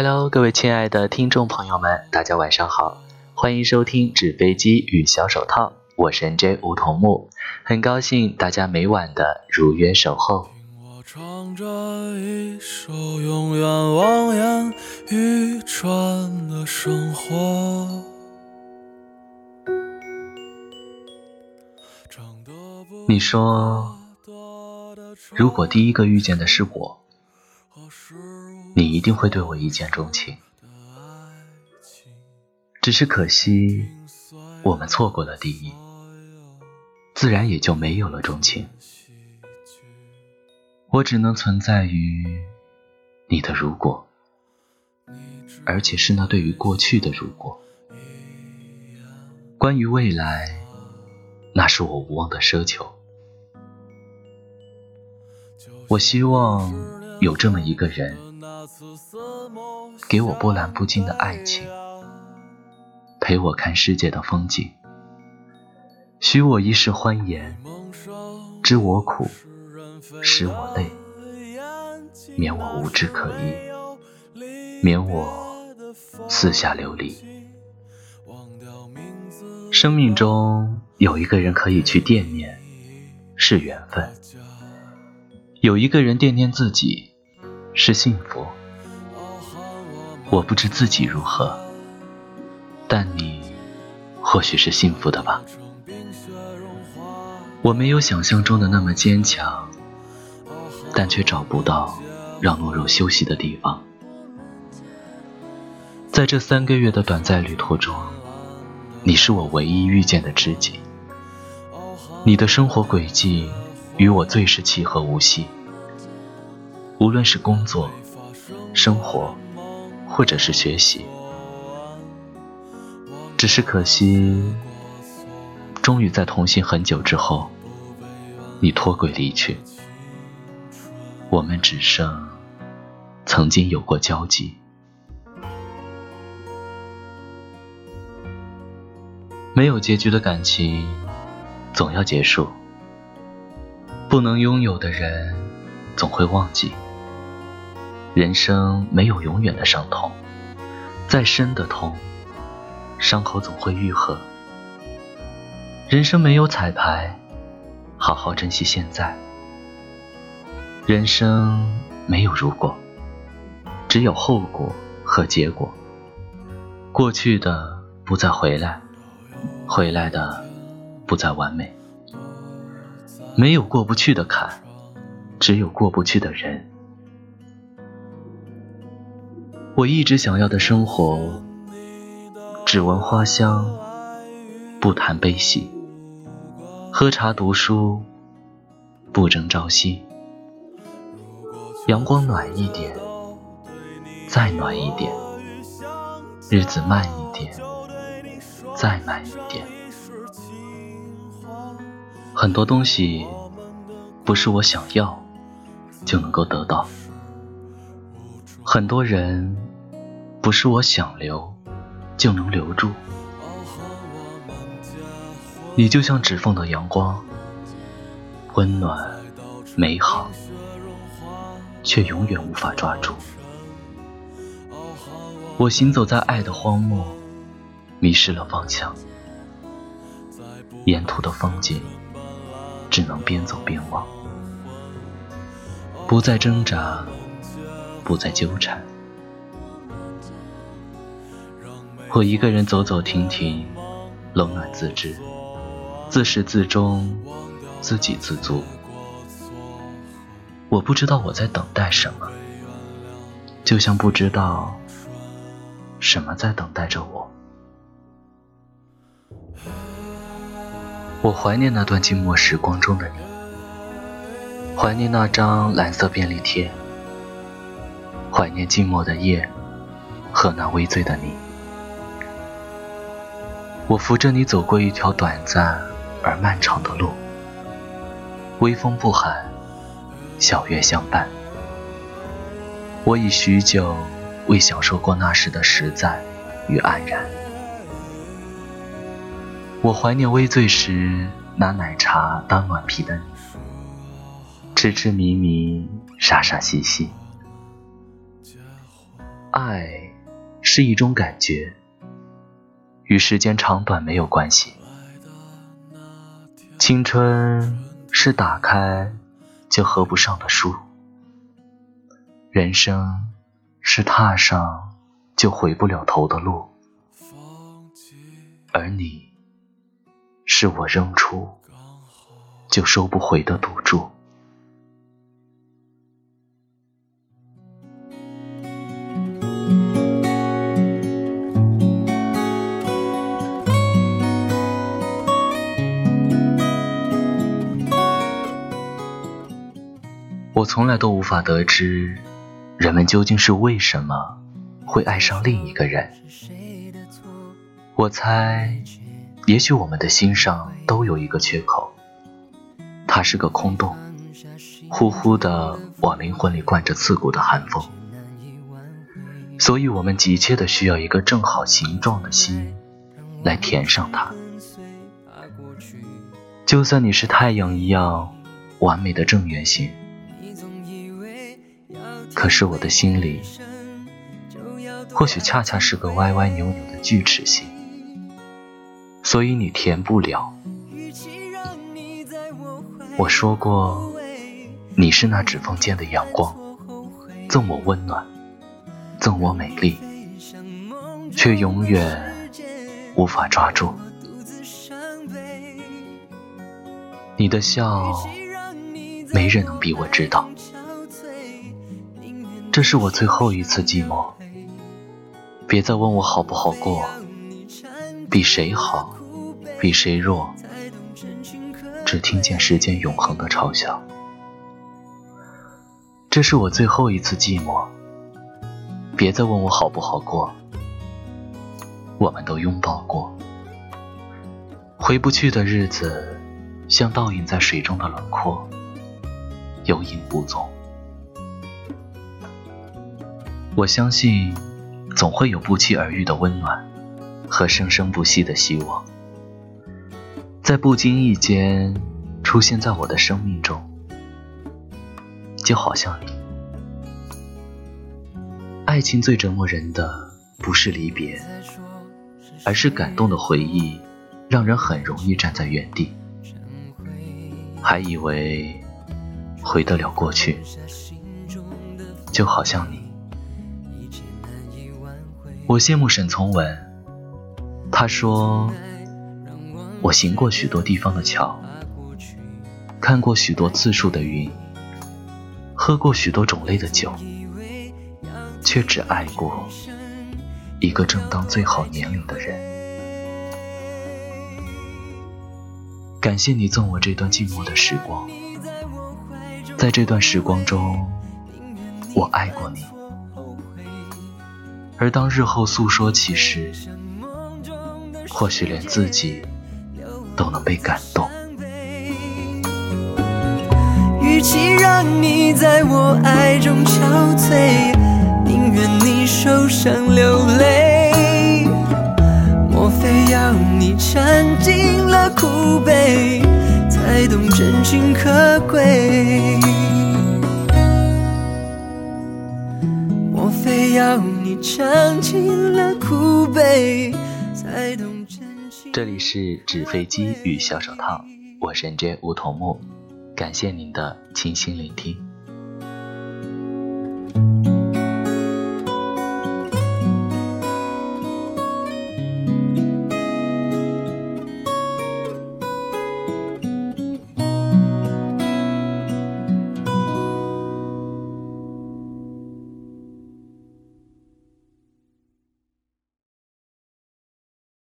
Hello，各位亲爱的听众朋友们，大家晚上好，欢迎收听纸飞机与小手套，我是 NJ 梧桐木，很高兴大家每晚的如约守候。我唱着一首永远望眼欲穿的生活。你说，如果第一个遇见的是我，你一定会对我一见钟情。只是可惜，我们错过了第一，自然也就没有了钟情。我只能存在于你的如果，而且是那对于过去的如果。关于未来，那是我无望的奢求。我希望有这么一个人，给我波澜不惊的爱情，陪我看世界的风景，许我一世欢颜，知我苦，使我累，免我无枝可依，免我四下流离。生命中有一个人可以去惦念，是缘分。有一个人惦念自己，是幸福。我不知自己如何，但你或许是幸福的吧。我没有想象中的那么坚强，但却找不到让懦弱休息的地方。在这三个月的短暂旅途中，你是我唯一遇见的知己。你的生活轨迹。与我最是契合无隙，无论是工作、生活，或者是学习，只是可惜，终于在同行很久之后，你脱轨离去，我们只剩曾经有过交集。没有结局的感情，总要结束。不能拥有的人，总会忘记。人生没有永远的伤痛，再深的痛，伤口总会愈合。人生没有彩排，好好珍惜现在。人生没有如果，只有后果和结果。过去的不再回来，回来的不再完美。没有过不去的坎，只有过不去的人。我一直想要的生活，只闻花香，不谈悲喜；喝茶读书，不争朝夕。阳光暖一点，再暖一点；日子慢一点，再慢一点。很多东西不是我想要就能够得到，很多人不是我想留就能留住。你就像指缝的阳光，温暖美好，却永远无法抓住。我行走在爱的荒漠，迷失了方向，沿途的风景。只能边走边忘，不再挣扎，不再纠缠。我一个人走走停停，冷暖自知，自始自终，自给自足。我不知道我在等待什么，就像不知道什么在等待着我。我怀念那段静默时光中的你，怀念那张蓝色便利贴，怀念静默的夜和那微醉的你。我扶着你走过一条短暂而漫长的路，微风不寒，小月相伴。我已许久未享受过那时的实在与安然。我怀念微醉时拿奶茶当暖皮的你，痴痴迷迷，傻傻兮兮。爱是一种感觉，与时间长短没有关系。青春是打开就合不上的书，人生是踏上就回不了头的路，而你是我扔出就收不回的赌注。我从来都无法得知，人们究竟是为什么会爱上另一个人。我猜，也许我们的心上都有一个缺口，它是个空洞，呼呼的往灵魂里灌着刺骨的寒风。所以我们急切的需要一个正好形状的心，来填上它。就算你是太阳一样完美的正圆形。可是我的心里，或许恰恰是个歪歪扭扭的锯齿形，所以你填不了。我说过，你是那指缝间的阳光，赠我温暖，赠我美丽，却永远无法抓住你的笑，没人能比我知道。这是我最后一次寂寞，别再问我好不好过，比谁好，比谁弱，只听见时间永恒的嘲笑。这是我最后一次寂寞，别再问我好不好过，我们都拥抱过，回不去的日子，像倒影在水中的轮廓，有影无踪。我相信，总会有不期而遇的温暖和生生不息的希望，在不经意间出现在我的生命中，就好像你。爱情最折磨人的不是离别，而是感动的回忆，让人很容易站在原地，还以为回得了过去，就好像你。我羡慕沈从文，他说：“我行过许多地方的桥，看过许多次数的云，喝过许多种类的酒，却只爱过一个正当最好年龄的人。感谢你赠我这段寂寞的时光，在这段时光中，我爱过你。”而当日后诉说起时，或许连自己都能被感动。与其让你在我爱中憔悴，宁愿你受伤流泪。莫非要你尝尽了苦悲，才懂真情可贵？要你尝尽了苦悲，才懂真情。这里是纸飞机与小手套，我是 J 梧桐木，感谢您的倾心聆听。